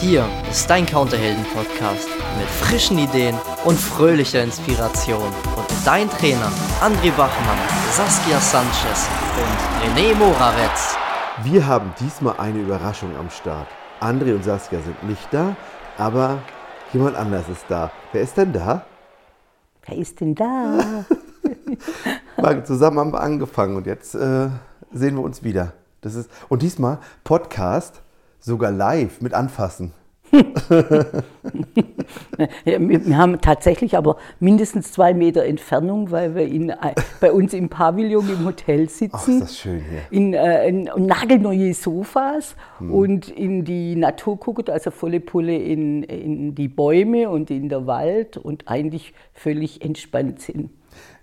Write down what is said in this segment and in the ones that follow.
Hier ist dein Counterhelden-Podcast mit frischen Ideen und fröhlicher Inspiration. Und dein Trainer André Bachmann, Saskia Sanchez und René Moravetz. Wir haben diesmal eine Überraschung am Start. André und Saskia sind nicht da, aber jemand anders ist da. Wer ist denn da? Wer ist denn da? Wir zusammen haben wir angefangen und jetzt äh, sehen wir uns wieder. Das ist, und diesmal Podcast, sogar live mit Anfassen. wir haben tatsächlich aber mindestens zwei Meter Entfernung, weil wir in, äh, bei uns im Pavillon im Hotel sitzen. Ach, ist das schön hier. In, äh, in nagelneue Sofas hm. und in die Natur guckt, also volle Pulle in, in die Bäume und in der Wald und eigentlich völlig entspannt sind.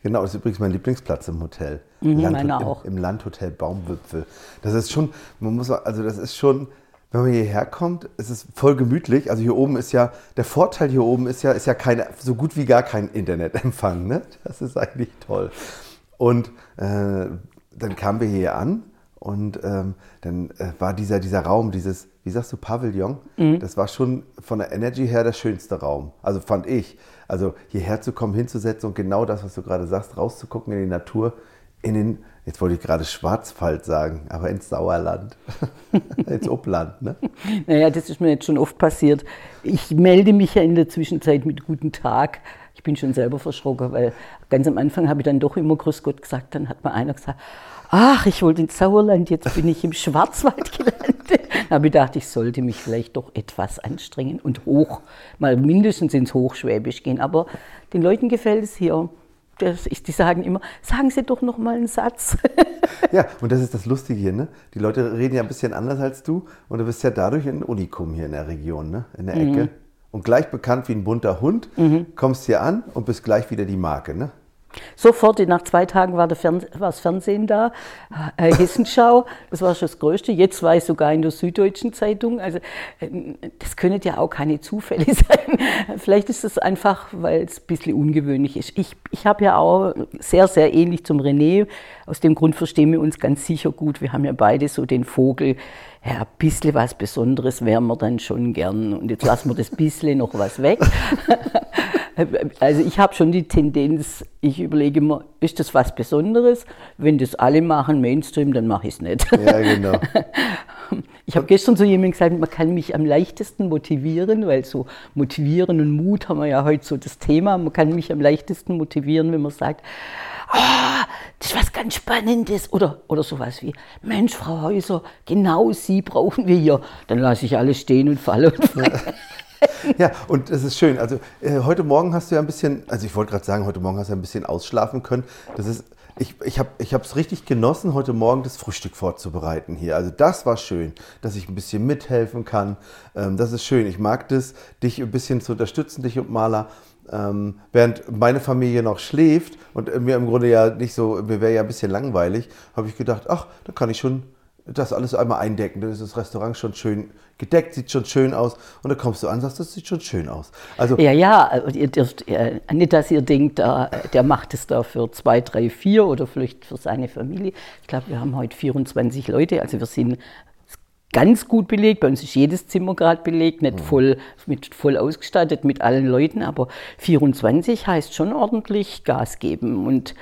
Genau, das ist übrigens mein Lieblingsplatz im Hotel. Mhm, Land, meiner auch. Im, Im Landhotel Baumwipfel. Das ist schon, man muss, also das ist schon, wenn man hierher kommt, ist es voll gemütlich. Also hier oben ist ja, der Vorteil hier oben ist ja, ist ja keine, so gut wie gar kein Internetempfang. Ne? Das ist eigentlich toll. Und äh, dann kamen wir hier an und ähm, dann äh, war dieser, dieser Raum, dieses, wie sagst du, Pavillon, mhm. das war schon von der Energy her der schönste Raum. Also fand ich. Also hierher zu kommen, hinzusetzen und genau das, was du gerade sagst, rauszugucken in die Natur, in den, jetzt wollte ich gerade Schwarzwald sagen, aber ins Sauerland, ins Upland. Ne? Naja, das ist mir jetzt schon oft passiert. Ich melde mich ja in der Zwischenzeit mit Guten Tag. Ich bin schon selber verschrocken, weil ganz am Anfang habe ich dann doch immer Grüß Gott gesagt. Dann hat mir einer gesagt, ach, ich wollte ins Sauerland, jetzt bin ich im Schwarzwald gelandet. Da habe ich gedacht, ich sollte mich vielleicht doch etwas anstrengen und hoch, mal mindestens ins Hochschwäbisch gehen. Aber den Leuten gefällt es hier. Die sagen immer, sagen Sie doch noch mal einen Satz. ja, und das ist das Lustige hier, ne? Die Leute reden ja ein bisschen anders als du und du bist ja dadurch ein Unikum hier in der Region, ne? In der Ecke. Mhm. Und gleich bekannt wie ein bunter Hund, mhm. kommst hier an und bist gleich wieder die Marke, ne? Sofort, nach zwei Tagen war, Fern war das Fernsehen da, äh, Hessenschau, das war schon das Größte. Jetzt war ich sogar in der Süddeutschen Zeitung. Also äh, das können ja auch keine Zufälle sein. Vielleicht ist es einfach, weil es ein bisschen ungewöhnlich ist. Ich, ich habe ja auch sehr, sehr ähnlich zum René. Aus dem Grund verstehen wir uns ganz sicher gut. Wir haben ja beide so den Vogel, ja, ein bisschen was Besonderes wären wir dann schon gern. Und jetzt lassen wir das bisschen noch was weg. Also ich habe schon die Tendenz, ich überlege immer, ist das was Besonderes? Wenn das alle machen, Mainstream, dann mache ich es nicht. Ja, genau. Ich habe gestern zu jemandem gesagt, man kann mich am leichtesten motivieren, weil so motivieren und Mut haben wir ja heute so das Thema. Man kann mich am leichtesten motivieren, wenn man sagt, oh, das ist was ganz Spannendes oder, oder sowas wie, Mensch, Frau Häuser, genau Sie brauchen wir hier. Dann lasse ich alles stehen und fallen. Und ja, und es ist schön. Also äh, heute Morgen hast du ja ein bisschen, also ich wollte gerade sagen, heute Morgen hast du ein bisschen ausschlafen können. Das ist, ich, ich habe es richtig genossen, heute Morgen das Frühstück vorzubereiten hier. Also das war schön, dass ich ein bisschen mithelfen kann. Ähm, das ist schön. Ich mag das, dich ein bisschen zu unterstützen, dich und Maler. Ähm, während meine Familie noch schläft und mir im Grunde ja nicht so, mir wäre ja ein bisschen langweilig, habe ich gedacht, ach, da kann ich schon das alles einmal eindecken. Dann ist das Restaurant schon schön gedeckt, sieht schon schön aus. Und dann kommst du an und sagst, das sieht schon schön aus. Also ja, ja, ihr dürft, nicht, dass ihr denkt, der macht es da für zwei, drei, vier oder vielleicht für seine Familie. Ich glaube, wir haben heute 24 Leute, also wir sind ganz gut belegt. Bei uns ist jedes Zimmer gerade belegt, nicht mhm. voll, mit, voll ausgestattet mit allen Leuten, aber 24 heißt schon ordentlich Gas geben. Und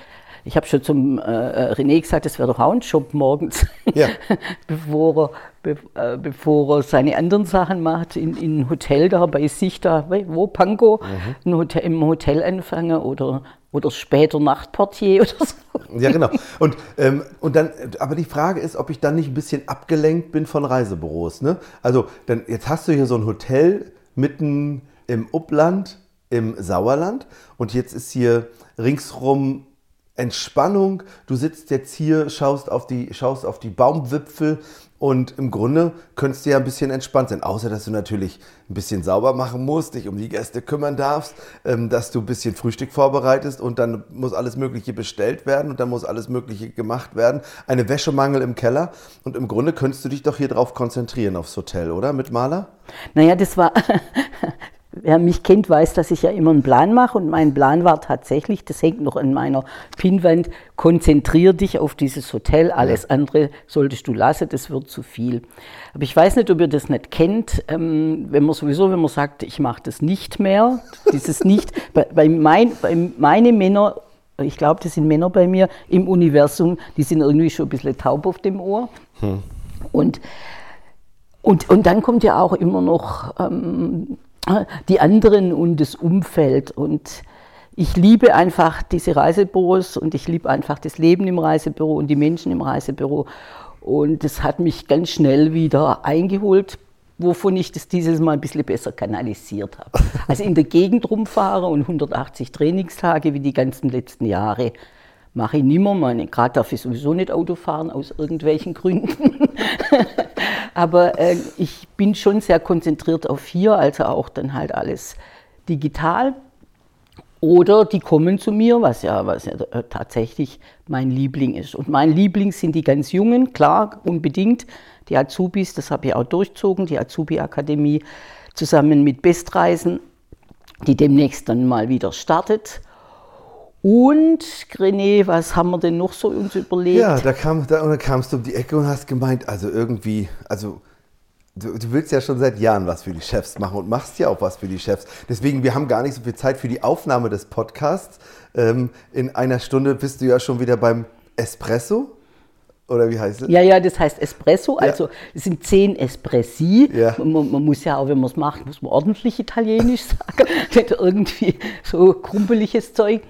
ich habe schon zum äh, äh, René gesagt, das wäre doch auch ein Job morgens, ja. bevor, er, be, äh, bevor er seine anderen Sachen macht, in, in Hotel da bei sich da, wo, Panko, mhm. Hotel, im Hotel anfangen oder, oder später Nachtportier oder so. Ja, genau. Und, ähm, und dann, aber die Frage ist, ob ich dann nicht ein bisschen abgelenkt bin von Reisebüros. Ne? Also, dann, jetzt hast du hier so ein Hotel mitten im Upland, im Sauerland und jetzt ist hier ringsrum Entspannung. Du sitzt jetzt hier, schaust auf die, schaust auf die Baumwipfel und im Grunde könntest du ja ein bisschen entspannt sein. Außer, dass du natürlich ein bisschen sauber machen musst, dich um die Gäste kümmern darfst, ähm, dass du ein bisschen Frühstück vorbereitest und dann muss alles Mögliche bestellt werden und dann muss alles Mögliche gemacht werden. Eine Wäschemangel im Keller und im Grunde könntest du dich doch hier drauf konzentrieren aufs Hotel, oder? Mit Maler? Naja, das war wer mich kennt, weiß, dass ich ja immer einen Plan mache und mein Plan war tatsächlich, das hängt noch an meiner Pinnwand, konzentrier dich auf dieses Hotel, alles andere solltest du lassen, das wird zu viel. Aber ich weiß nicht, ob ihr das nicht kennt, ähm, wenn man sowieso, wenn man sagt, ich mache das nicht mehr, dieses nicht, bei, bei, mein, bei meine Männer ich glaube, das sind Männer bei mir im Universum, die sind irgendwie schon ein bisschen taub auf dem Ohr. Hm. Und, und, und dann kommt ja auch immer noch ähm, die anderen und das Umfeld. Und ich liebe einfach diese Reisebüros und ich liebe einfach das Leben im Reisebüro und die Menschen im Reisebüro. Und das hat mich ganz schnell wieder eingeholt, wovon ich das dieses Mal ein bisschen besser kanalisiert habe. Also in der Gegend rumfahren und 180 Trainingstage wie die ganzen letzten Jahre mache ich nimmer. Meine, gerade darf ich sowieso nicht Auto fahren aus irgendwelchen Gründen. Aber äh, ich bin schon sehr konzentriert auf hier, also auch dann halt alles digital. Oder die kommen zu mir, was ja, was ja äh, tatsächlich mein Liebling ist. Und mein Liebling sind die ganz Jungen, klar, unbedingt. Die Azubis, das habe ich auch durchzogen, die Azubi-Akademie zusammen mit Bestreisen, die demnächst dann mal wieder startet. Und René, was haben wir denn noch so uns überlegt? Ja, da, kam, da, da kamst du um die Ecke und hast gemeint, also irgendwie, also du, du, willst ja schon seit Jahren was für die Chefs machen und machst ja auch was für die Chefs. Deswegen, wir haben gar nicht so viel Zeit für die Aufnahme des Podcasts. Ähm, in einer Stunde bist du ja schon wieder beim Espresso. Oder wie heißt es? Ja, ja, das heißt Espresso. Also es sind zehn Espressi. Ja. Man, man, muss ja auch, wenn man es macht, muss man ordentlich Italienisch sagen. Nicht irgendwie so krumpeliges Zeug.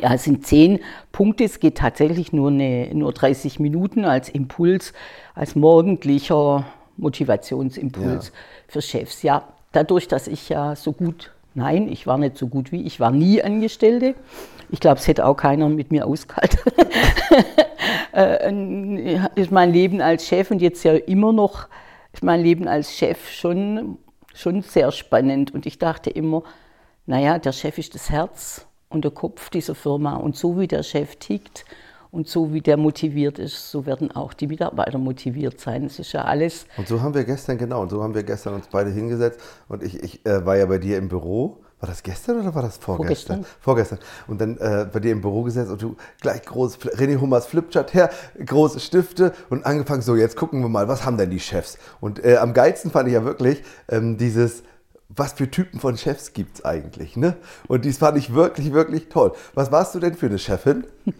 Ja, es sind zehn Punkte. Es geht tatsächlich nur, eine, nur 30 Minuten als Impuls, als morgendlicher Motivationsimpuls ja. für Chefs. Ja, dadurch, dass ich ja so gut, nein, ich war nicht so gut wie, ich war nie Angestellte. Ich glaube, es hätte auch keiner mit mir ausgehalten. Äh, ist mein Leben als Chef und jetzt ja immer noch, ist mein Leben als Chef schon, schon sehr spannend. Und ich dachte immer, naja, der Chef ist das Herz und der Kopf dieser Firma. Und so wie der Chef tickt und so wie der motiviert ist, so werden auch die Mitarbeiter motiviert sein. Es ist ja alles. Und so haben wir gestern, genau, und so haben wir gestern uns beide hingesetzt. Und ich, ich äh, war ja bei dir im Büro. War das gestern oder war das vorgestern? Vorgestern. Vorgestern. Und dann äh, bei dir im Büro gesetzt und du gleich groß, René Hummers Flipchart her, große Stifte und angefangen, so jetzt gucken wir mal, was haben denn die Chefs? Und äh, am geilsten fand ich ja wirklich ähm, dieses, was für Typen von Chefs gibt es eigentlich. Ne? Und dies fand ich wirklich, wirklich toll. Was warst du denn für eine Chefin?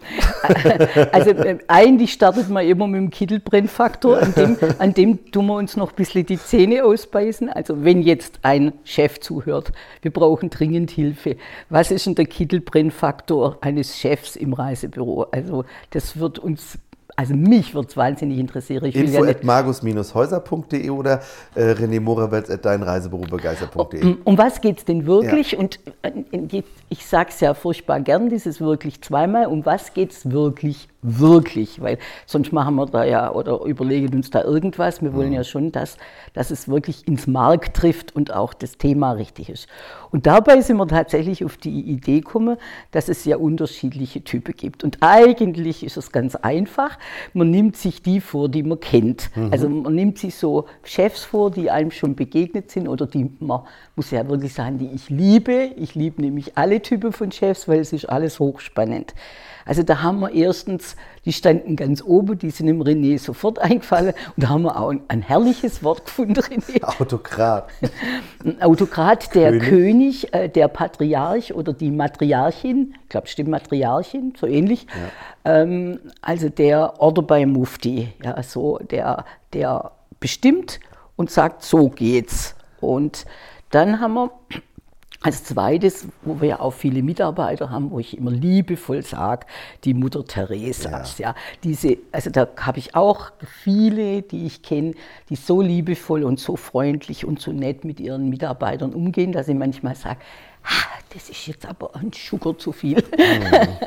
Also äh, eigentlich startet man immer mit dem Kittelbrennfaktor, an dem, an dem tun wir uns noch ein bisschen die Zähne ausbeißen. Also wenn jetzt ein Chef zuhört, wir brauchen dringend Hilfe. Was ist denn der Kittelbrennfaktor eines Chefs im Reisebüro? Also das wird uns also mich würde es wahnsinnig interessieren. Ich Info ja magus-häuser.de oder äh, René Morawetz at deinreisebürobegeistert.de. Um, um was geht es denn wirklich? Ja. Und äh, ich sage es ja furchtbar gern, dieses wirklich zweimal. Um was geht es wirklich wirklich, weil sonst machen wir da ja oder überlegen uns da irgendwas. Wir wollen ja schon, dass, dass es wirklich ins Mark trifft und auch das Thema richtig ist. Und dabei sind wir tatsächlich auf die Idee gekommen, dass es ja unterschiedliche Typen gibt. Und eigentlich ist es ganz einfach. Man nimmt sich die vor, die man kennt. Mhm. Also man nimmt sich so Chefs vor, die einem schon begegnet sind oder die man muss ja wirklich sagen, die ich liebe. Ich liebe nämlich alle Typen von Chefs, weil es ist alles hochspannend. Also da haben wir erstens, die standen ganz oben, die sind dem René sofort eingefallen und da haben wir auch ein, ein herrliches Wort gefunden, René. Autokrat. Ein Autokrat, der König, König äh, der Patriarch oder die Matriarchin, ich glaube, stimmt Matriarchin, so ähnlich. Ja. Ähm, also der Order bei Mufti, ja, so der, der bestimmt und sagt, so geht's. Und dann haben wir als zweites, wo wir ja auch viele Mitarbeiter haben, wo ich immer liebevoll sage, die Mutter Theresas. Ja. ja. diese, also da habe ich auch viele, die ich kenne, die so liebevoll und so freundlich und so nett mit ihren Mitarbeitern umgehen, dass ich manchmal sage, das ist jetzt aber ein Sugar zu viel. Mhm.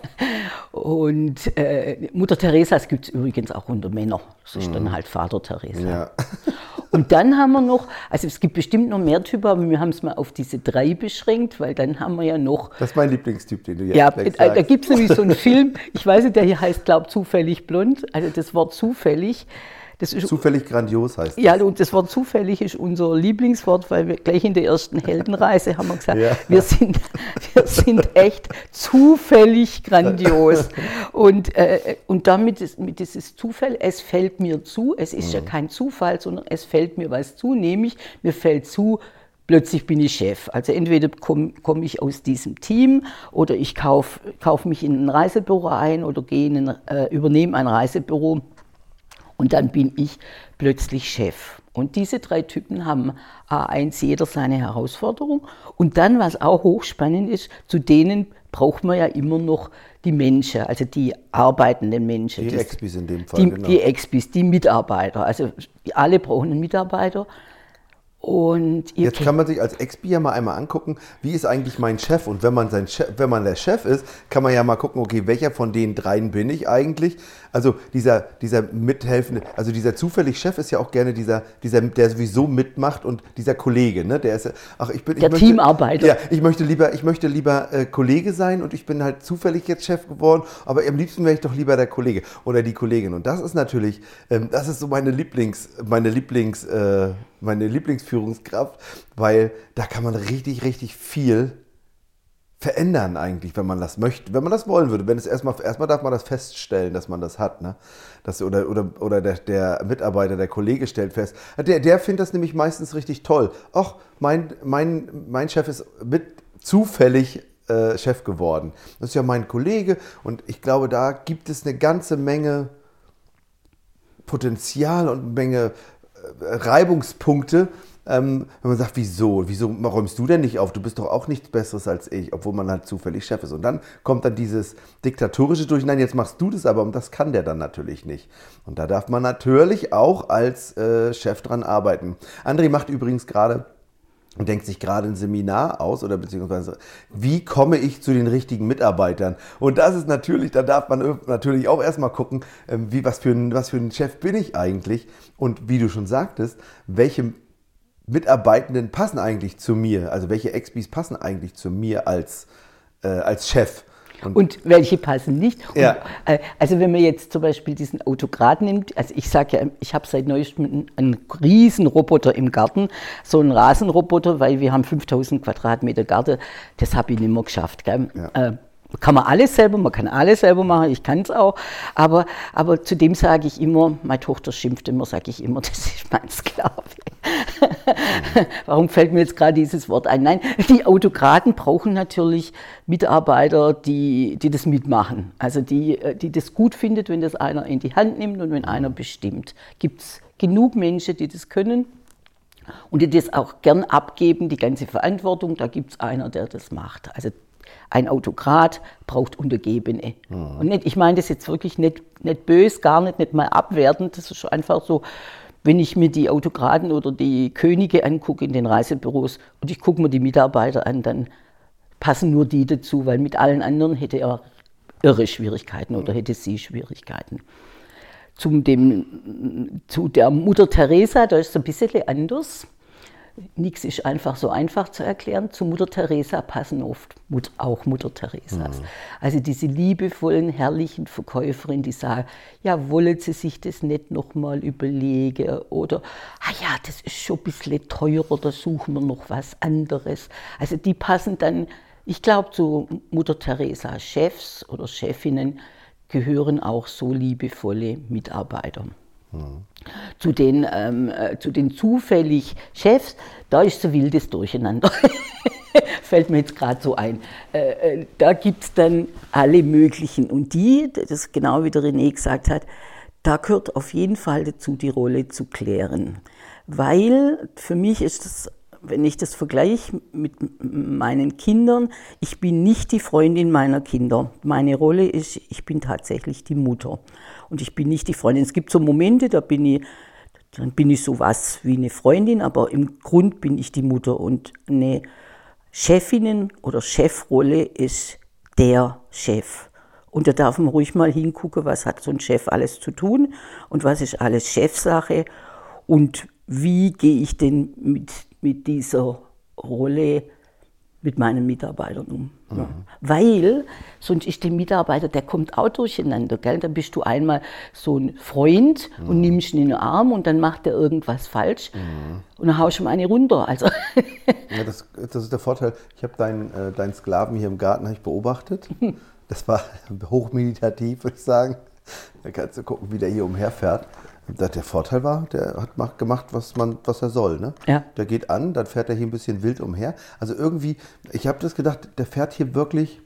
und äh, Mutter Theresas gibt es übrigens auch unter Männern. Das ist mhm. dann halt Vater Teresa. Ja. und dann haben wir noch, also es gibt bestimmt noch mehr Typen, aber wir haben es mal auf diese drei beschränkt, weil dann haben wir ja noch. Das ist mein Lieblingstyp, den du jetzt Ja, äh, da gibt es nämlich so einen Film, ich weiß nicht, der hier heißt, glaube zufällig blond, also das Wort zufällig Das ist, Zufällig grandios heißt das. ja, und das Wort zufällig ist unser Lieblingswort, weil wir gleich in der ersten Heldenreise haben wir gesagt, Ja. wir, sind, wir sind echt zufällig grandios. Und, äh, und damit ist mit dieses Zufall, es fällt mir zu, es ist Mhm. ja kein Zufall, sondern es fällt mir was zu, nämlich mir fällt zu, plötzlich bin ich Chef. Also entweder komme komm ich aus diesem Team oder ich kaufe kauf mich in ein Reisebüro ein oder gehe in ein, äh, übernehme ein Reisebüro und dann bin ich plötzlich Chef. Und diese drei Typen haben A1 jeder seine Herausforderung. Und dann, was auch hochspannend ist, zu denen braucht man ja immer noch die Menschen, also die arbeitenden Menschen. Die Das- Expis in dem Fall, Die, genau. die Expis, die Mitarbeiter. Also alle brauchen einen Mitarbeiter. Und Jetzt kann man sich als Expi ja mal einmal angucken, wie ist eigentlich mein Chef? Und wenn man sein Chef, wenn man der Chef ist, kann man ja mal gucken, okay, welcher von den dreien bin ich eigentlich? Also dieser, dieser mithelfende, also dieser zufällig Chef ist ja auch gerne dieser, dieser, der sowieso mitmacht und dieser Kollege, ne? Der ist, ja- ach, ich bin, ich Der möchte, Teamarbeiter. Ja, ich möchte lieber, ich möchte lieber äh, Kollege sein und ich bin halt zufällig jetzt Chef geworden, aber am liebsten wäre ich doch lieber der Kollege oder die Kollegin. Und das ist natürlich, ähm, das ist so meine Lieblings, meine Lieblings, äh, meine Lieblingsführungskraft, weil da kann man richtig, richtig viel verändern eigentlich, wenn man das möchte, wenn man das wollen würde. Wenn es erstmal, erstmal darf man das feststellen, dass man das hat, ne? Das, oder oder, oder der, der Mitarbeiter, der Kollege stellt fest. Der, der findet das nämlich meistens richtig toll. Ach, mein, mein, mein Chef ist mit zufällig äh, Chef geworden. Das ist ja mein Kollege und ich glaube, da gibt es eine ganze Menge Potenzial und eine Menge äh, Reibungspunkte, ähm, wenn man sagt, wieso? Wieso räumst du denn nicht auf? Du bist doch auch nichts Besseres als ich, obwohl man halt zufällig Chef ist. Und dann kommt dann dieses diktatorische durch, nein, jetzt machst du das aber und das kann der dann natürlich nicht. Und da darf man natürlich auch als äh, Chef dran arbeiten. André macht übrigens gerade und denkt sich gerade ein Seminar aus oder beziehungsweise wie komme ich zu den richtigen Mitarbeitern? Und das ist natürlich, da darf man natürlich auch erstmal gucken, ähm, wie, was, für ein, was für ein Chef bin ich eigentlich? Und wie du schon sagtest, welche Mitarbeitenden passen eigentlich zu mir? Also welche Expis passen eigentlich zu mir als, äh, als Chef? Und welche passen nicht. Und, Ja. äh, also wenn man jetzt zum Beispiel diesen Autokrat nimmt, also ich sage ja, ich habe seit neuestem einen, riesen Roboter im Garten, so einen Rasenroboter, weil wir haben 5000 Quadratmeter Garten, das habe ich nicht mehr geschafft. Gell? Äh, kann man alles selber, man kann alles selber machen, ich kann es auch, aber, aber zudem sage ich immer, meine Tochter schimpft immer, sage ich immer, das ist mein Sklave. Warum fällt mir jetzt gerade dieses Wort ein? Nein, die Autokraten brauchen natürlich Mitarbeiter, die, die das mitmachen. Also die, äh, die das gut findet, wenn das einer in die Hand nimmt und wenn einer bestimmt. Gibt es genug Menschen, die das können und die das auch gern abgeben, die ganze Verantwortung. Da gibt es einer, der das macht. Also ein Autokrat braucht Untergebene. Und nicht, ich meine das jetzt wirklich nicht, nicht bös, gar nicht, nicht mal abwertend. Das ist einfach so, wenn ich mir die Autokraten oder die Könige angucke in den Reisebüros und ich gucke mir die Mitarbeiter an, dann passen nur die dazu, weil mit allen anderen hätte er irre Schwierigkeiten oder hätte sie Schwierigkeiten. Zum dem, zu der Mutter Teresa, da ist es ein bisschen anders. Nichts ist einfach so einfach zu erklären. Zu Mutter Teresa passen oft Mut, auch Mutter Teresas. Also diese liebevollen, herrlichen Verkäuferinnen, die sagen, ja, wollen Sie sich das nicht nochmal überlegen? Oder, ah ja, das ist schon ein bisschen teurer, da suchen wir noch was anderes. Also die passen dann, ich glaube, zu Mutter Teresa Chefs oder Chefinnen gehören auch so liebevolle Mitarbeiter zu den, ähm, äh, zu den zufällig Chefs, da ist so wildes Durcheinander. Fällt mir jetzt gerade so ein. Äh, äh, da gibt es dann alle möglichen. Und die, das genau wie der René gesagt hat, da gehört auf jeden Fall dazu, die Rolle zu klären. Weil für mich ist das, wenn ich das vergleiche mit meinen Kindern, ich bin nicht die Freundin meiner Kinder. Meine Rolle ist, ich bin tatsächlich die Mutter. Und ich bin nicht die Freundin. Es gibt so Momente, da bin ich, dann bin ich sowas wie eine Freundin, aber im Grund bin ich die Mutter. Und eine Chefinnen- oder Chefrolle ist der Chef. Und da darf man ruhig mal hingucken, was hat so ein Chef alles zu tun und was ist alles Chefsache und wie gehe ich denn mit, mit dieser Rolle mit meinen Mitarbeitern um. Ja. Weil sonst ist der Mitarbeiter, der kommt auch durcheinander. Gell? Dann bist du einmal so ein Freund und nimmst ihn in den Arm und dann macht er irgendwas falsch und dann haust du ihm eine runter. Also Ja, das, das ist der Vorteil. Ich habe deinen, äh, deinen Sklaven hier im Garten ich beobachtet. Das war hochmeditativ, würde ich sagen. Da kannst du gucken, wie der hier umherfährt. Der Vorteil war, der hat mach- gemacht, was, man, was er soll. Ne? Ja. Der geht an, dann fährt er hier ein bisschen wild umher. Also irgendwie, ich habe das gedacht, der fährt hier wirklich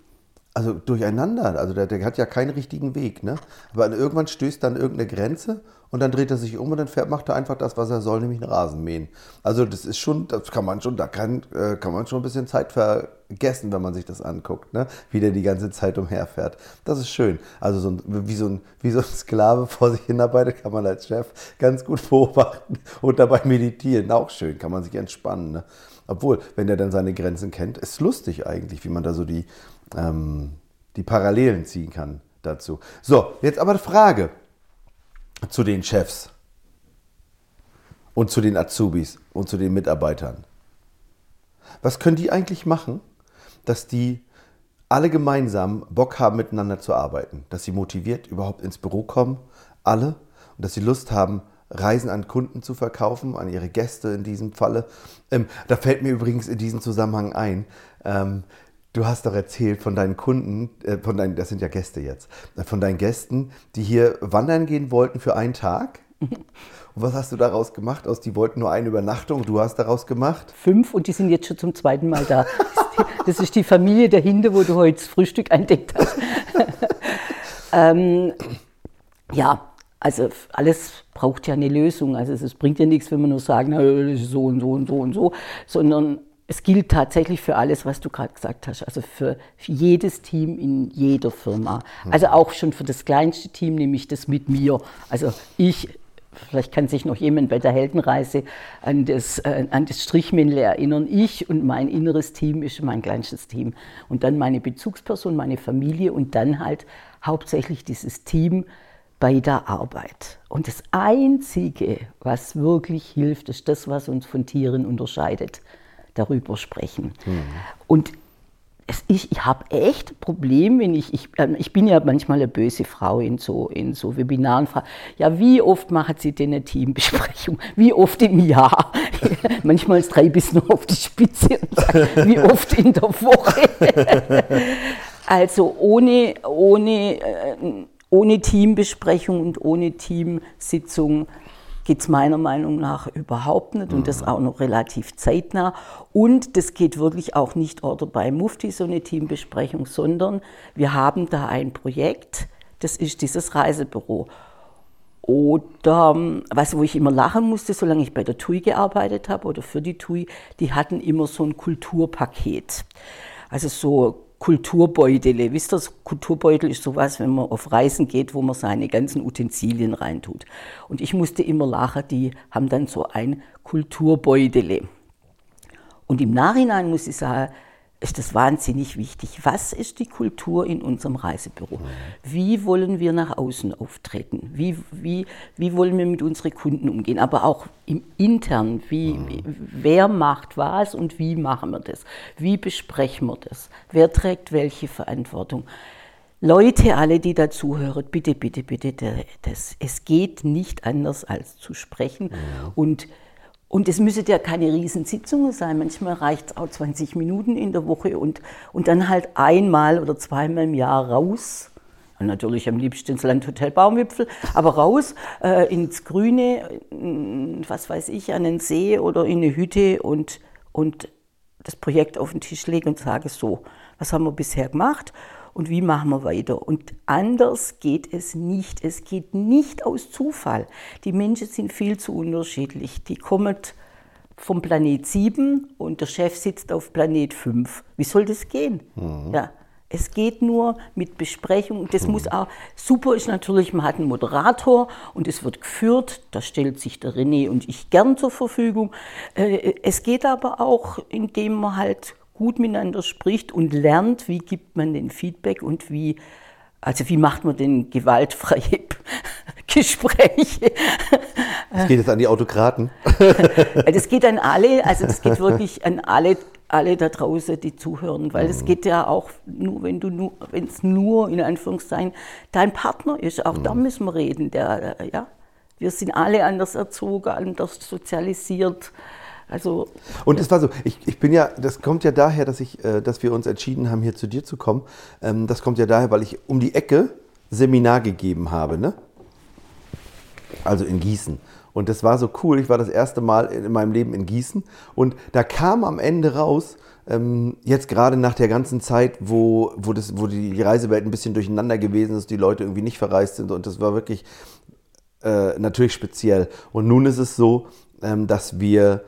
also durcheinander. Also der, der hat ja keinen richtigen Weg. Ne? Aber irgendwann stößt dann irgendeine Grenze und dann dreht er sich um und dann fährt, macht er einfach das, was er soll, nämlich einen Rasen mähen. Also das ist schon, das kann man schon, da kann, äh, kann man schon ein bisschen Zeit vergessen, wenn man sich das anguckt, ne? wie der die ganze Zeit umherfährt. Das ist schön. Also so ein, wie, so ein, wie so ein Sklave vor sich hinarbeitet, kann man als Chef ganz gut beobachten und dabei meditieren. Auch schön, kann man sich entspannen. Ne? Obwohl, wenn er dann seine Grenzen kennt, ist lustig eigentlich, wie man da so die, ähm, die Parallelen ziehen kann dazu. So, jetzt aber eine Frage zu den Chefs und zu den Azubis und zu den Mitarbeitern. Was können die eigentlich machen, dass die alle gemeinsam Bock haben, miteinander zu arbeiten? Dass sie motiviert überhaupt ins Büro kommen, alle, und dass sie Lust haben, Reisen an Kunden zu verkaufen, an ihre Gäste in diesem Falle. Ähm, da fällt mir übrigens in diesem Zusammenhang ein, ähm, du hast doch erzählt von deinen Kunden, äh, von deinen, das sind ja Gäste jetzt, von deinen Gästen, die hier wandern gehen wollten für einen Tag. Und was hast du daraus gemacht? Aus, die wollten nur eine Übernachtung, du hast daraus gemacht? fünf und die sind jetzt schon zum zweiten Mal da. Das ist die Familie dahinter, wo du heute das Frühstück entdeckt hast. ähm, ja, also alles braucht ja eine Lösung. Also es bringt ja nichts, wenn wir nur sagen, na, das ist so und so und so und so, sondern es gilt tatsächlich für alles, was du gerade gesagt hast. Also für jedes Team in jeder Firma. Also auch schon für das kleinste Team, nämlich das mit mir. Also ich Vielleicht kann sich noch jemand bei der Heldenreise an das, äh, an das Strichmännle erinnern. Ich und mein inneres Team ist mein kleinstes Team. Und dann meine Bezugsperson, meine Familie und dann halt hauptsächlich dieses Team bei der Arbeit. Und das Einzige, was wirklich hilft, ist das, was uns von Tieren unterscheidet. Darüber sprechen. Und es, ich, ich habe echt ein Problem, wenn ich, ich, ähm, ich bin ja manchmal eine böse Frau in so, in so Webinaren, ja, wie oft machen Sie denn eine Teambesprechung? Wie oft im Jahr? manchmal treibe ich es nur auf die Spitze und sage, wie oft in der Woche? also ohne, ohne, äh, ohne Teambesprechung und ohne Teamsitzung geht es meiner Meinung nach überhaupt nicht und das auch noch relativ zeitnah. Und das geht wirklich auch nicht oder bei Mufti so eine Teambesprechung, sondern wir haben da ein Projekt, das ist dieses Reisebüro. Oder ähm, was, wo ich immer lachen musste, solange ich bei der TUI gearbeitet habe oder für die TUI, die hatten immer so ein Kulturpaket. Also so Kulturbeutele. Wisst ihr, Kulturbeutel ist sowas, wenn man auf Reisen geht, wo man seine ganzen Utensilien reintut. Und ich musste immer lachen, die haben dann so ein Kulturbeutele. Und im Nachhinein muss ich sagen, ist das wahnsinnig wichtig. Was ist die Kultur in unserem Reisebüro? Wie wollen wir nach außen auftreten? Wie, wie, wie wollen wir mit unseren Kunden umgehen? Aber auch im Intern, wie, wie, wer macht was und wie machen wir das? Wie besprechen wir das? Wer trägt welche Verantwortung? Leute, alle, die dazuhören, bitte, bitte, bitte, das, es geht nicht anders als zu sprechen. Und und es müssen ja keine Riesensitzungen sein. Manchmal reicht es auch 20 Minuten in der Woche und, und dann halt einmal oder zweimal im Jahr raus. Natürlich am liebsten ins Landhotel Baumwipfel, aber raus äh, ins Grüne, was weiß ich, an den See oder in eine Hütte und, und das Projekt auf den Tisch legen und sage so, was haben wir bisher gemacht und wie machen wir weiter. Und anders geht es nicht. Es geht nicht aus Zufall. Die Menschen sind viel zu unterschiedlich. Die kommen vom Planet 7 und der Chef sitzt auf Planet 5. Wie soll das gehen? Ja. Es geht nur mit Besprechung das muss auch, super ist natürlich, man hat einen Moderator und es wird geführt, da stellt sich der René und ich gern zur Verfügung. Äh, Es geht aber auch, indem man halt gut miteinander spricht und lernt, wie gibt man den Feedback und wie, also wie macht man denn gewaltfreie Gespräche. Das geht jetzt an die Autokraten. Das geht an alle, also das geht wirklich an alle, alle da draußen, die zuhören, weil es geht ja auch nur, wenn du nur, wenn es nur in Anführungszeichen dein Partner ist, auch da müssen wir reden. Der, äh, ja, wir sind alle anders erzogen, anders sozialisiert. Also, Und es war so, ich, ich bin ja, das kommt ja daher, dass, ich, äh, dass wir uns entschieden haben, hier zu dir zu kommen. Ähm, das kommt ja daher, weil ich um die Ecke Seminar gegeben habe, ne? Also in Gießen. Und das war so cool. Ich war das erste Mal in meinem Leben in Gießen. Und da kam am Ende raus, ähm, jetzt gerade nach der ganzen Zeit, wo, wo, das, wo die Reisewelt ein bisschen durcheinander gewesen ist, die Leute irgendwie nicht verreist sind. Und das war wirklich äh, natürlich speziell. Und nun ist es so, ähm, dass wir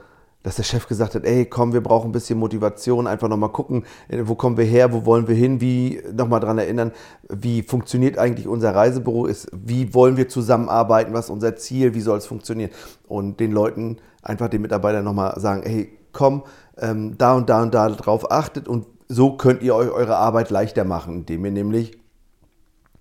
dass der Chef gesagt hat, ey, komm, wir brauchen ein bisschen Motivation, einfach nochmal gucken, äh, wo kommen wir her, wo wollen wir hin, wie, nochmal dran erinnern, wie funktioniert eigentlich unser Reisebüro, ist, wie wollen wir zusammenarbeiten, was ist unser Ziel, wie soll es funktionieren und den Leuten, einfach den Mitarbeitern nochmal sagen, hey, komm, ähm, da und da und da drauf achtet und so könnt ihr euch eure Arbeit leichter machen, indem ihr nämlich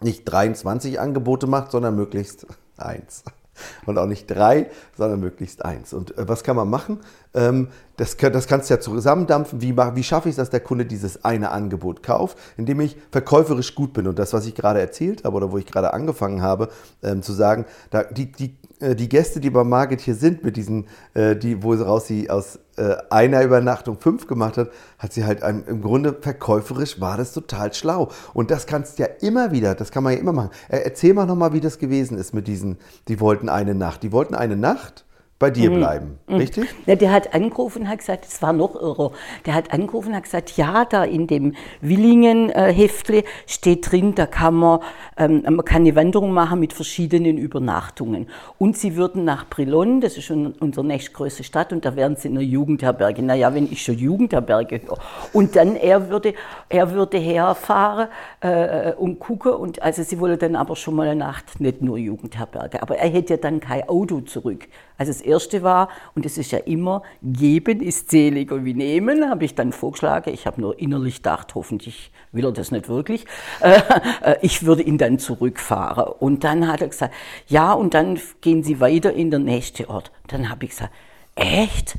nicht 23 Angebote macht, sondern möglichst eins. Und auch nicht drei, sondern möglichst eins. Und äh, was kann man machen? Ähm, das, das kannst du ja zusammendampfen. Wie, wie schaffe ich es, dass der Kunde dieses eine Angebot kauft? Indem ich verkäuferisch gut bin. Und das, was ich gerade erzählt habe oder wo ich gerade angefangen habe, ähm, zu sagen, da, die, die, die Gäste, die beim Market hier sind, mit diesen, äh, die, wo sie raus sie aus äh, einer Übernachtung fünf gemacht hat, hat sie halt einem, im Grunde verkäuferisch war das total schlau. Und das kannst du ja immer wieder, das kann man ja immer machen. Äh, erzähl mal nochmal, wie das gewesen ist mit diesen, die wollten eine Nacht. Die wollten eine Nacht bei dir Mhm. bleiben, richtig? Ja, der hat angerufen und hat gesagt, es war noch irrer. Der hat angerufen und hat gesagt, ja, da in dem Willingen-Heftle steht drin, da kann man, ähm, man kann eine Wanderung machen mit verschiedenen Übernachtungen. Und sie würden nach Brilon, das ist schon unsere nächstgrößte Stadt, und da wären sie in einer Jugendherberge. Naja, wenn ich schon Jugendherberge höre. Und dann, er würde, er würde herfahren äh, und gucken, und also sie wollen dann aber schon mal eine Nacht, nicht nur Jugendherberge. Aber er hätte ja dann kein Auto zurück. Also das erste war, und es ist ja immer, geben ist seliger wie nehmen, habe ich dann vorgeschlagen. Ich habe nur innerlich gedacht, hoffentlich will er das nicht wirklich. Äh, äh, ich würde ihn dann zurückfahren. Und dann hat er gesagt, ja, und dann gehen Sie weiter in der nächste Ort. Dann habe ich gesagt, echt?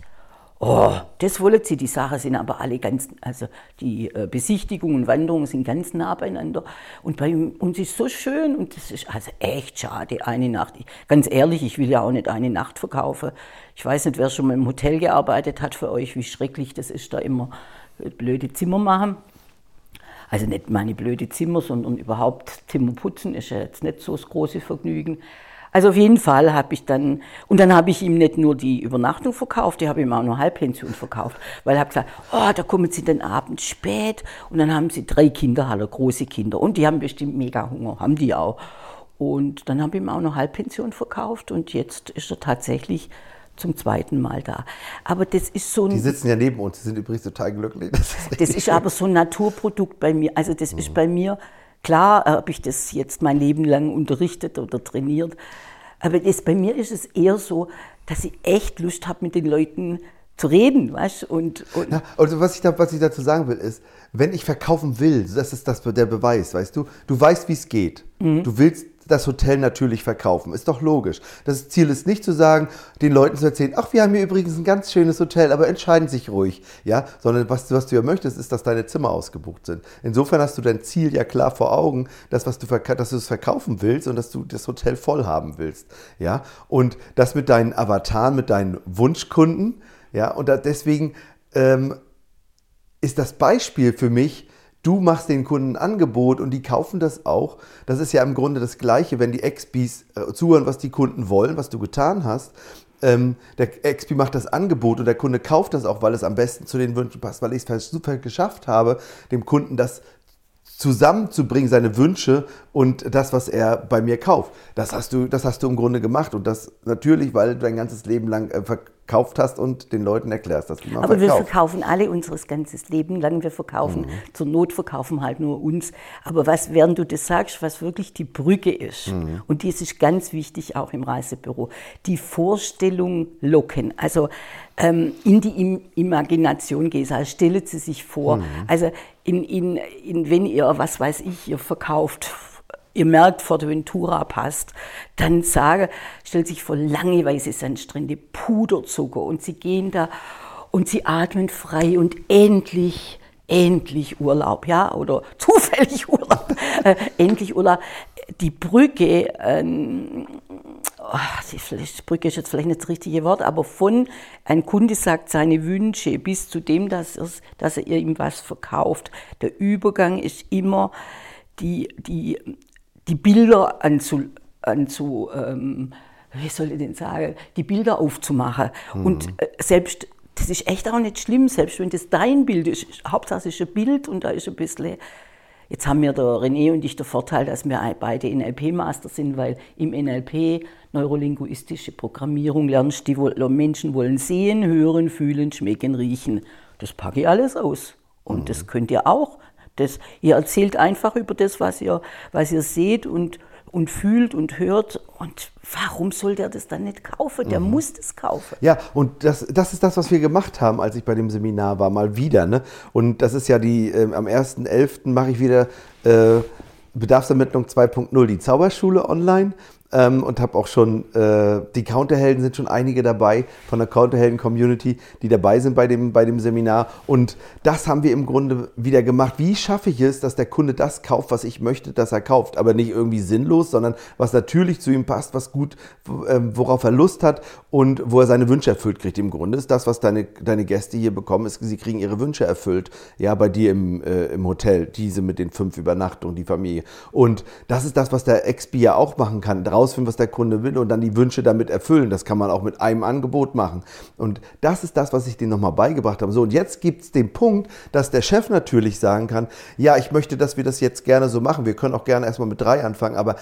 Oh, das wollen sie. Die Sachen sind aber alle ganz, also die äh, Besichtigungen und Wanderungen sind ganz nah beieinander. Und bei uns ist so schön und das ist also echt schade, eine Nacht. Ich, ganz ehrlich, ich will ja auch nicht eine Nacht verkaufen. Ich weiß nicht, wer schon mal im Hotel gearbeitet hat für euch, wie schrecklich das ist, da immer äh, blöde Zimmer machen. Also nicht meine blöde Zimmer, sondern überhaupt Zimmer putzen ist ja jetzt nicht so das große Vergnügen. Also auf jeden Fall habe ich dann, und dann habe ich ihm nicht nur die Übernachtung verkauft, die habe ich ihm auch noch Halbpension verkauft, weil ich habe gesagt, oh, da kommen sie den Abend spät und dann haben sie drei Kinder, alle große Kinder und die haben bestimmt mega Hunger, haben die auch. Und dann habe ich ihm auch noch Halbpension verkauft und jetzt ist er tatsächlich zum zweiten Mal da. Aber das ist so ein Die sitzen ja neben uns, die sind übrigens total glücklich. Das ist das ist aber so ein Naturprodukt bei mir. Also das ist bei mir, klar habe ich das jetzt mein Leben lang unterrichtet oder trainiert, aber das, bei mir ist es eher so, dass ich echt Lust habe, mit den Leuten zu reden, weißt? Und, und Ja, also was ich, da, was ich dazu sagen will, ist, wenn ich verkaufen will, das ist das der Beweis, weißt du, du weißt, wie es geht. Du willst das Hotel natürlich verkaufen, ist doch logisch. Das Ziel ist nicht zu sagen, den Leuten zu erzählen, ach, wir haben hier übrigens ein ganz schönes Hotel, aber entscheiden sich ruhig, ja, sondern was, was du ja möchtest, ist, dass deine Zimmer ausgebucht sind. Insofern hast du dein Ziel ja klar vor Augen, dass, was du, dass du es verkaufen willst und dass du das Hotel voll haben willst, ja, und das mit deinen Avataren, mit deinen Wunschkunden, ja, und da, deswegen ähm, ist das Beispiel für mich, du machst den Kunden ein Angebot und die kaufen das auch. Das ist ja im Grunde das Gleiche, wenn die Expis äh, zuhören, was die Kunden wollen, was du getan hast. Ähm, der Expi macht das Angebot und der Kunde kauft das auch, weil es am besten zu den Wünschen passt, weil ich es super geschafft habe, dem Kunden das zusammenzubringen, seine Wünsche und das, was er bei mir kauft. Das hast du, das hast du im Grunde gemacht und das natürlich, weil du dein ganzes Leben lang äh, verkauft hast und den Leuten erklärst, dass du mal Aber wir verkaufst. verkaufen alle unseres ganzes Leben lang. Wir verkaufen, Mhm. zur Not verkaufen halt nur uns. Aber was, während du das sagst, was wirklich die Brücke ist, Mhm. und dies ist ganz wichtig auch im Reisebüro, die Vorstellung locken. Also ähm, in die Im Imagination gehen. Also stellt sie sich vor. Also in, in, in, wenn ihr, was weiß ich, ihr verkauft ihr merkt, Forteventura passt, dann sage, stellt sich vor lange weiße Sandstrände, Puderzucker und sie gehen da und sie atmen frei und endlich, endlich Urlaub, ja, oder zufällig Urlaub, äh, endlich Urlaub. Die Brücke, ähm, oh, die Brücke ist jetzt vielleicht nicht das richtige Wort, aber von ein Kunde sagt seine Wünsche bis zu dem, dass, dass er ihm was verkauft. Der Übergang ist immer die, die, die Bilder anzu, anzu ähm, wie soll ich denn sagen, die Bilder aufzumachen. Mhm. Und äh, selbst, das ist echt auch nicht schlimm, selbst wenn das dein Bild ist, Hauptsache es ist ein Bild und da ist ein bisschen, jetzt haben wir der René und ich den Vorteil, dass wir beide NLP-Master sind, weil im NLP, neurolinguistische Programmierung, lernst die Menschen wollen sehen, hören, fühlen, schmecken, riechen. Das packe ich alles aus. Und mhm. das könnt ihr auch. Das, ihr erzählt einfach über das, was ihr, was ihr seht und und fühlt und hört. Und warum soll der das dann nicht kaufen? Der mhm. muss das kaufen. Ja, und das, das ist das, was wir gemacht haben, als ich bei dem Seminar war, mal wieder. Ne? Und das ist ja die, äh, am 1.11. mache ich wieder äh, Bedarfsermittlung 2.0, die Zauberschule online ähm, und habe auch schon, äh, die Counterhelden sind schon einige dabei von der Counterhelden-Community, die dabei sind bei dem, bei dem Seminar. Und das haben wir im Grunde wieder gemacht. Wie schaffe ich es, dass der Kunde das kauft, was ich möchte, dass er kauft? Aber nicht irgendwie sinnlos, sondern was natürlich zu ihm passt, was gut, äh, worauf er Lust hat und wo er seine Wünsche erfüllt kriegt. Im Grunde ist das, was deine, deine Gäste hier bekommen, ist, sie kriegen ihre Wünsche erfüllt. Ja, bei dir im, äh, im Hotel, diese mit den fünf Übernachtungen, die Familie. Und das ist das, was der XP ja auch machen kann rausfinden, was der Kunde will und dann die Wünsche damit erfüllen. Das kann man auch mit einem Angebot machen. Und das ist das, was ich denen nochmal beigebracht habe. So, und jetzt gibt es den Punkt, dass der Chef natürlich sagen kann, ja, ich möchte, dass wir das jetzt gerne so machen. Wir können auch gerne erstmal mit drei anfangen, aber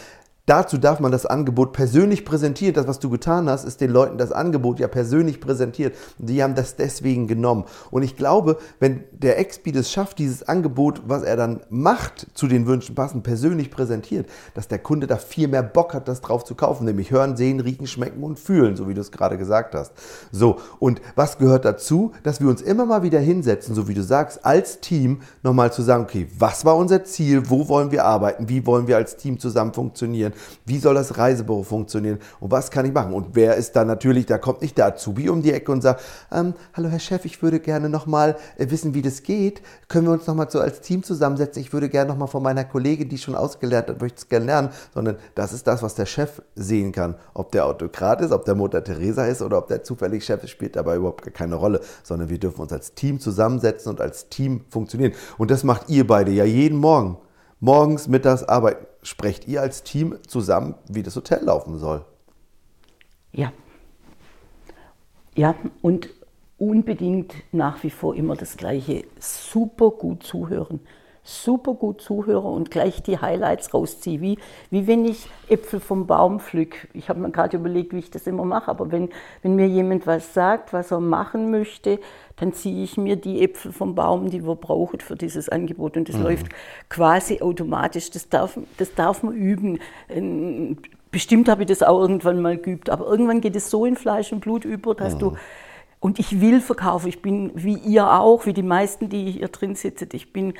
Dazu darf man das Angebot persönlich präsentieren. Das, was du getan hast, ist den Leuten das Angebot ja persönlich präsentiert. Die haben das deswegen genommen. Und ich glaube, wenn der Expeed es schafft, dieses Angebot, was er dann macht, zu den Wünschen passend, persönlich präsentiert, dass der Kunde da viel mehr Bock hat, das drauf zu kaufen. Nämlich hören, sehen, riechen, schmecken und fühlen, so wie du es gerade gesagt hast. So, und was gehört dazu? Dass wir uns immer mal wieder hinsetzen, so wie du sagst, als Team nochmal zu sagen, okay, was war unser Ziel? Wo wollen wir arbeiten? Wie wollen wir als Team zusammen funktionieren? Wie soll das Reisebüro funktionieren? Und was kann ich machen? Und wer ist da natürlich, da kommt nicht der Azubi um die Ecke und sagt, ähm, hallo Herr Chef, ich würde gerne nochmal äh, wissen, wie das geht. Können wir uns nochmal so als Team zusammensetzen? Ich würde gerne nochmal von meiner Kollegin, die schon ausgelernt hat, möchte es gerne lernen. Sondern das ist das, was der Chef sehen kann. Ob der Autokrat ist, ob der Mutter Teresa ist oder ob der zufällig Chef ist, spielt dabei überhaupt keine Rolle. Sondern wir dürfen uns als Team zusammensetzen und als Team funktionieren. Und das macht ihr beide ja jeden Morgen morgens, mittags arbeiten. Sprecht ihr als Team zusammen, wie das Hotel laufen soll? Ja. Ja, und unbedingt nach wie vor immer das Gleiche. Super gut zuhören super gut zuhöre und gleich die Highlights rausziehe, wie, wie wenn ich Äpfel vom Baum pflück. Ich habe mir gerade überlegt, wie ich das immer mache, aber wenn, wenn mir jemand was sagt, was er machen möchte, dann ziehe ich mir die Äpfel vom Baum, die wir brauchen für dieses Angebot. Und das mhm. läuft quasi automatisch. Das darf, das darf man üben. Ähm, bestimmt habe ich das auch irgendwann mal geübt, aber irgendwann geht es so in Fleisch und Blut über, dass mhm. du und ich will verkaufen. Ich bin wie ihr auch, wie die meisten, die hier drin sitzen. Ich bin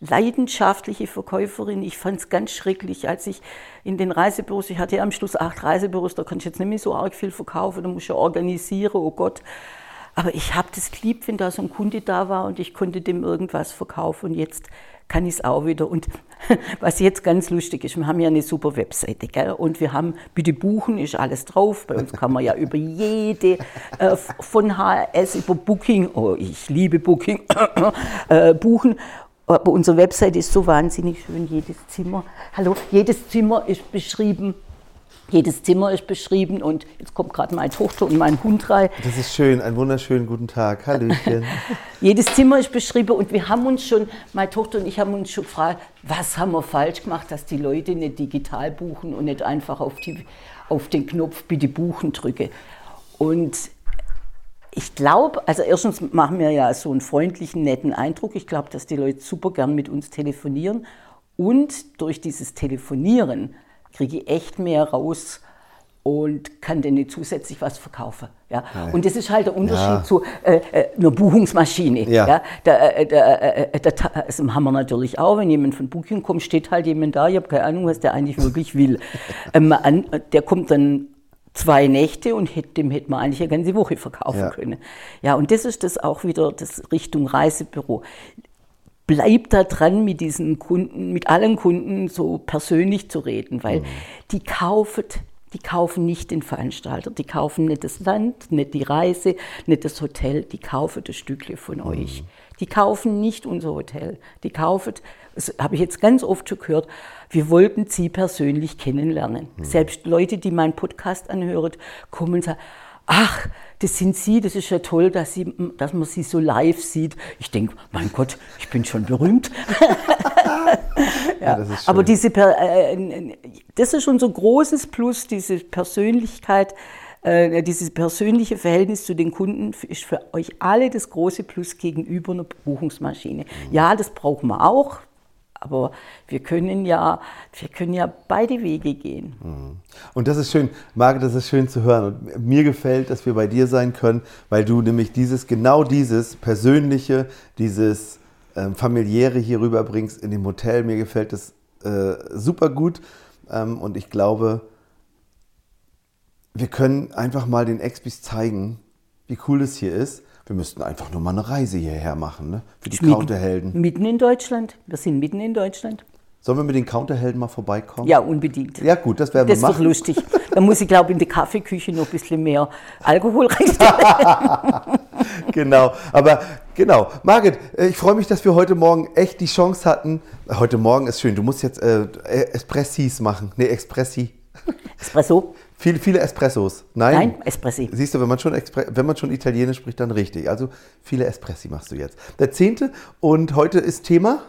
leidenschaftliche Verkäuferin. Ich fand es ganz schrecklich, als ich in den Reisebüros, ich hatte ja am Schluss acht Reisebüros, da kann ich jetzt nicht mehr so arg viel verkaufen, da muss ich ja organisieren, oh Gott. Aber ich habe das geliebt, wenn da so ein Kunde da war und ich konnte dem irgendwas verkaufen und jetzt kann ich es auch wieder. Und was jetzt ganz lustig ist, wir haben ja eine super Webseite gell? und wir haben, bitte buchen, ist alles drauf. Bei uns kann man ja über jede, äh, von HRS über Booking, oh ich liebe Booking, äh, buchen. Aber unsere Website ist so wahnsinnig schön, jedes Zimmer. Hallo, jedes Zimmer ist beschrieben. Jedes Zimmer ist beschrieben und jetzt kommt gerade meine Tochter und mein Hund rein. Das ist schön, einen wunderschönen guten Tag. Hallöchen. Jedes Zimmer ist beschrieben und wir haben uns schon, meine Tochter und ich haben uns schon gefragt, was haben wir falsch gemacht, dass die Leute nicht digital buchen und nicht einfach auf, die, auf den Knopf bitte buchen drücke. Und ich glaube, also erstens machen wir ja so einen freundlichen, netten Eindruck. Ich glaube, dass die Leute super gern mit uns telefonieren. Und durch dieses Telefonieren kriege ich echt mehr raus und kann denen zusätzlich was verkaufen. Ja? Und das ist halt der Unterschied ja. zu äh, äh einer Buchungsmaschine. Ja. ja? Da, äh, da, äh, da, das haben wir natürlich auch, wenn jemand von Booking kommt, steht halt jemand da, ich habe keine Ahnung, was der eigentlich wirklich will. ähm, der kommt dann zwei Nächte und hätte, dem hätte man eigentlich eine ganze Woche verkaufen Ja. können. Ja, und das ist das auch wieder das Richtung Reisebüro. Bleib da dran, mit diesen Kunden, mit allen Kunden so persönlich zu reden, weil die kaufen, die kaufen nicht den Veranstalter, die kaufen nicht das Land, nicht die Reise, nicht das Hotel, die kaufen das Stückle von euch. Die kaufen nicht unser Hotel, die kaufen, das habe ich jetzt ganz oft schon gehört, wir wollten sie persönlich kennenlernen. Selbst Leute, die meinen Podcast anhören, kommen und sagen, ach, das sind Sie, das ist ja toll, dass, sie, dass man Sie so live sieht. Ich denke, mein Gott, ich bin schon berühmt. Ja, das ist schön. Aber diese, äh, das ist unser großes Plus, diese Persönlichkeit, äh, dieses persönliche Verhältnis zu den Kunden ist für euch alle das große Plus gegenüber einer Buchungsmaschine. Ja, das brauchen wir auch, aber wir können ja, wir können ja beide Wege gehen. Und das ist schön, Margit, das ist schön zu hören. Und mir gefällt, dass wir bei dir sein können, weil du nämlich dieses, genau dieses Persönliche, dieses ähm, familiäre hier rüberbringst in dem Hotel. Mir gefällt das äh, super gut. Ähm, und ich glaube, wir können einfach mal den Expis zeigen, wie cool es hier ist. Wir müssten einfach nur mal eine Reise hierher machen, ne? Für die Mitten- Counterhelden. Mitten in Deutschland. Wir sind mitten in Deutschland. Sollen wir mit den Counterhelden mal vorbeikommen? Ja, unbedingt. Ja, gut, das werden Das wir ist doch machen. lustig. Da muss ich, glaube ich, in die Kaffeeküche noch ein bisschen mehr Alkohol reinstellen. genau, aber genau. Margit, äh, ich freue mich, dass wir heute Morgen echt die Chance hatten. Heute Morgen ist schön, du musst jetzt äh, Espressis machen. Nee, Expressi. Espresso? Viele, viele Espressos. Nein? Nein, Espressi. Siehst du, wenn man, schon Expre wenn man schon Italienisch spricht, dann richtig. Also viele Espressi machst du jetzt. Der zehnte und heute ist Thema.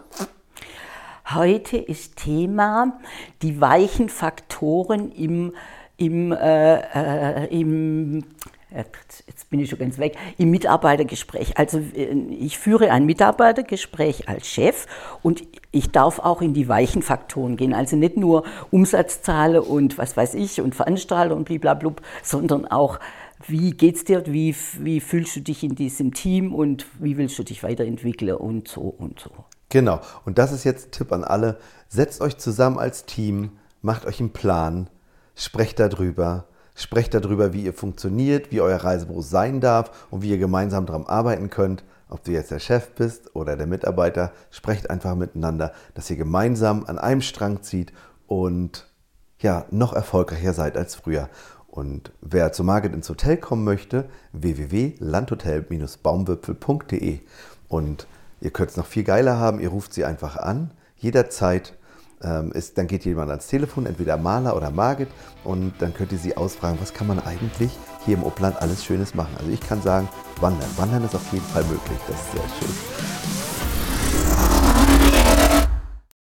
Heute ist Thema die weichen Faktoren im, im, äh, äh, im jetzt bin ich schon ganz weg, im Mitarbeitergespräch. Also äh, ich führe ein Mitarbeitergespräch als Chef und ich darf auch in die weichen Faktoren gehen. Also nicht nur Umsatzzahlen und was weiß ich und Veranstalter und bliblablub, sondern auch wie geht's dir, wie, wie fühlst du dich in diesem Team und wie willst du dich weiterentwickeln und so und so. Genau. Und das ist jetzt ein Tipp an alle. Setzt euch zusammen als Team, macht euch einen Plan, sprecht darüber, sprecht darüber, wie ihr funktioniert, wie euer Reisebüro sein darf und wie ihr gemeinsam daran arbeiten könnt. Ob du jetzt der Chef bist oder der Mitarbeiter, sprecht einfach miteinander, dass ihr gemeinsam an einem Strang zieht und ja, noch erfolgreicher seid als früher. Und wer zu Margit ins Hotel kommen möchte, www.landhotel-baumwipfel.de. Und ihr könnt es noch viel geiler haben, ihr ruft sie einfach an, jederzeit. Ähm, ist, dann geht jemand ans Telefon, entweder Maler oder Margit, und dann könnt ihr sie ausfragen, was kann man eigentlich hier im Upland alles Schönes machen. Also ich kann sagen, wandern. Wandern ist auf jeden Fall möglich. Das ist sehr schön.